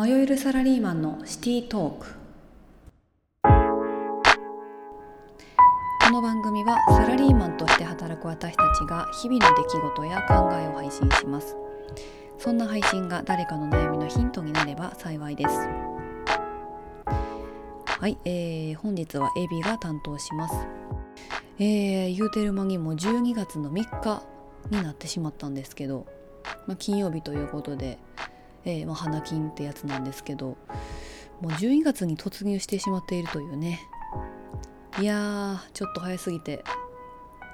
迷えるサラリーマンのシティトーク。この番組はサラリーマンとして働く私たちが日々の出来事や考えを配信します。そんな配信が誰かの悩みのヒントになれば幸いです。はい、えー、本日はエビが担当します。えー、言うてる間にも12月の3日になってしまったんですけど、まあ、金曜日ということでえー、まあ、花金ってやつなんですけどもう12月に突入してしまっているというね。いやーちょっと早すぎて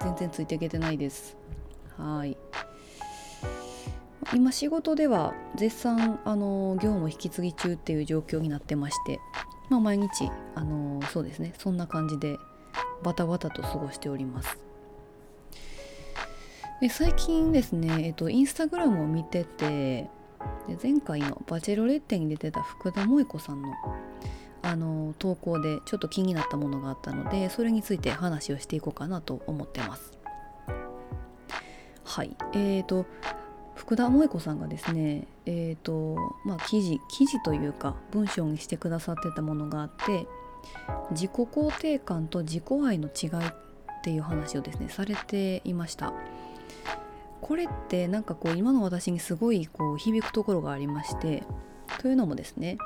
全然ついていけてないです。はい。今仕事では絶賛あの業務引き継ぎ中っていう状況になってまして、まあ、毎日あのそうですね。そんな感じでバタバタと過ごしております。で最近ですね、えっと、インスタグラムを見ててで前回のバチェロレッテに出てた福田萌子さんのあの投稿でちょっと気になったものがあったのでそれについて話をしていこうかなと思ってます。はいえーと福田萌子さんがですねえーとまあ記事記事というか文章にしてくださってたものがあって自己肯定感と自己愛の違いっていう話をですねされていました。これってなんかこう今の私にすごいこう響くところがありましてというのもですね、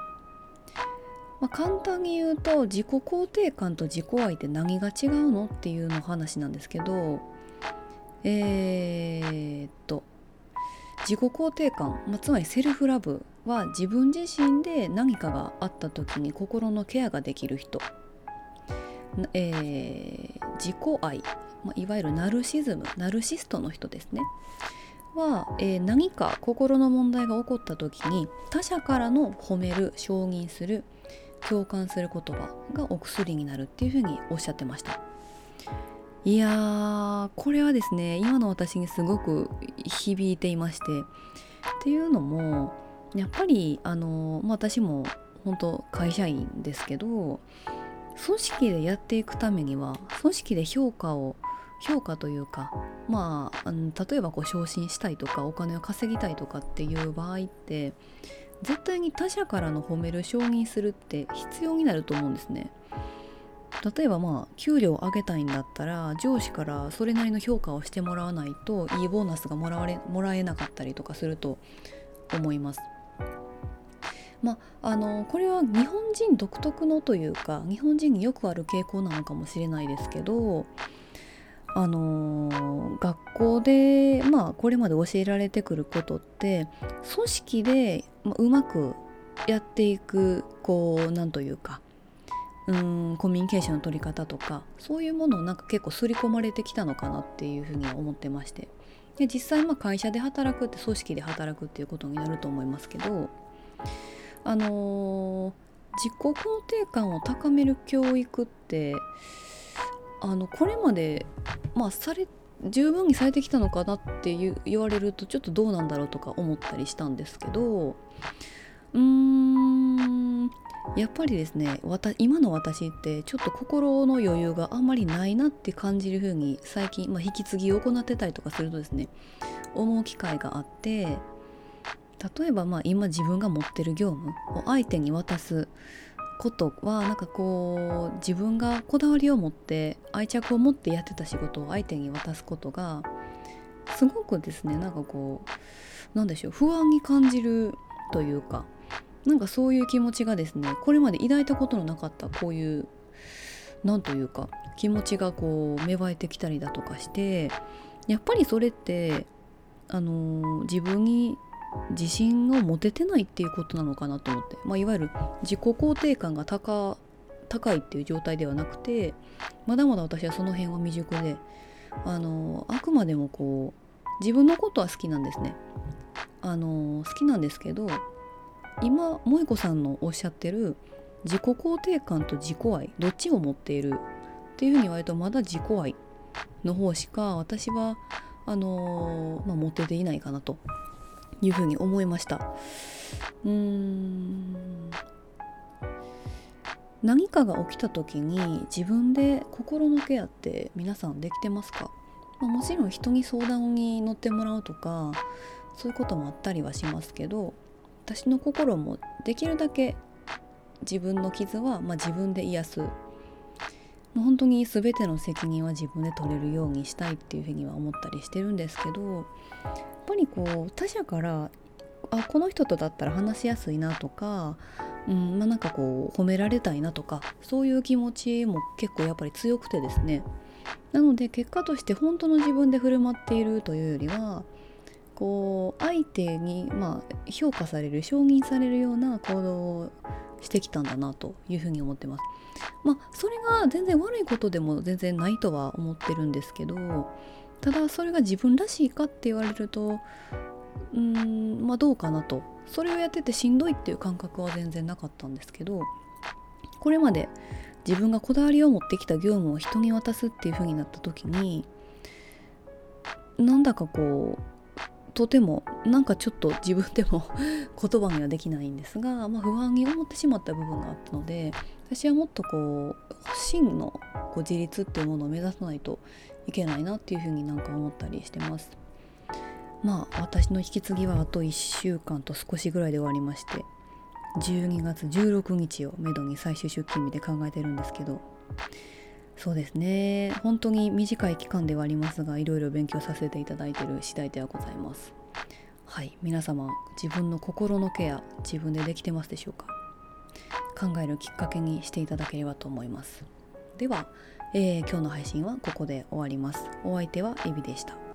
まあ、簡単に言うと自己肯定感と自己愛って何が違うのっていうの話なんですけどえー、っと自己肯定感、まあ、つまりセルフラブは自分自身で何かがあった時に心のケアができる人、えー、自己愛。まあ、いわゆるナルシズムナルシストの人ですね。は、えー、何か心の問題が起こった時に他者からの褒める承認する共感する言葉がお薬になるっていうふうにおっしゃってました。いやーこれはですね今の私にすごく響いていまして。っていうのもやっぱりあの、まあ、私も本当会社員ですけど組織でやっていくためには組織で評価を評価というかまあ例えばこう昇進したいとかお金を稼ぎたいとかっていう場合って絶対に他者からの褒める承認するって必要になると思うんですね。例えばまあ給料を上げたいんだったら上司からそれなりの評価をしてもらわないといいボーナスがもらわれもらえなかったりとかすると思います。まあ、あのこれは日本人独特のというか日本人によくある傾向なのかもしれないですけどあの学校でまあこれまで教えられてくることって組織でうまくやっていくこうなんというかうんコミュニケーションの取り方とかそういうものをなんか結構刷り込まれてきたのかなっていうふうに思ってまして。で実際まあ会社で働くって組織で働くっていうことになると思いますけどあの自己肯定感を高める教育ってあのこれまでまあされ十分にされてきたのかなって言われるとちょっとどうなんだろうとか思ったりしたんですけどうーんやっぱりですね今の私ってちょっと心の余裕があんまりないなって感じる風に最近、まあ、引き継ぎを行ってたりとかするとですね思う機会があって例えばまあ今自分が持ってる業務を相手に渡すことはなんかこう自分がこだわりを持って愛着を持ってやってた仕事を相手に渡すことがすごくですねなんかこうなんでしょう不安に感じるというかなんかそういう気持ちがですねこれまで抱いたことのなかったこういうなんというか気持ちがこう芽生えてきたりだとかしてやっぱりそれってあのー、自分に自信を持ててないっていうことなのかなと思って、まあ、いわゆる自己肯定感が高高いっていう状態ではなくてまだまだ私はその辺は未熟であのあくまでもこう自分のことは好きなんですね。あの好きなんですけど今萌子さんのおっしゃってる自己肯定感と自己愛どっちを持っているっていうふうに言われるとまだ自己愛の方しか私はあのまあ、持てていないかなというふうに思いました。うーん。何かが起きた時に自分で心のケアって皆さんできてますか、まあ、もちろん人に相談に乗ってもらうとかそういうこともあったりはしますけど私の心もできるだけ自分の傷は、まあ、自分で癒すもう本当に全ての責任は自分で取れるようにしたいっていうふうには思ったりしてるんですけどやっぱりこう他者からあこの人とだったら話しやすいなとか、うんまあ、なんかこう褒められたいなとかそういう気持ちも結構やっぱり強くてですね。なので結果として本当の自分で振る舞っているというよりはこう相手に、まあ、評価される承認されるような行動をしてきたんだなというふうに思ってます。まあそれが全然悪いことでも全然ないとは思ってるんですけどただそれが自分らしいかって言われるとうんまあどうかなとそれをやっててしんどいっていう感覚は全然なかったんですけどこれまで自分がこだわりを持ってきた業務を人に渡すっていう風になった時になんだかこうとてもなんかちょっと自分でも 言葉にはできないんですが、まあ、不安に思ってしまった部分があったので私はもっとこう真のこう自立っていうものを目指さないといけないなっていうふうになんか思ったりしてます。まあ私の引き継ぎはあと1週間と少しぐらいで終わりまして12月16日をめどに最終出勤日で考えてるんですけどそうですね。本当に短い期間ではありますがいろいろ勉強させていただいている次第ではございます。はい。皆様自分の心のケア自分でできてますでしょうか？考えるきっかけにしていただければと思います。では、えー、今日の配信はここで終わります。お相手はエビでした。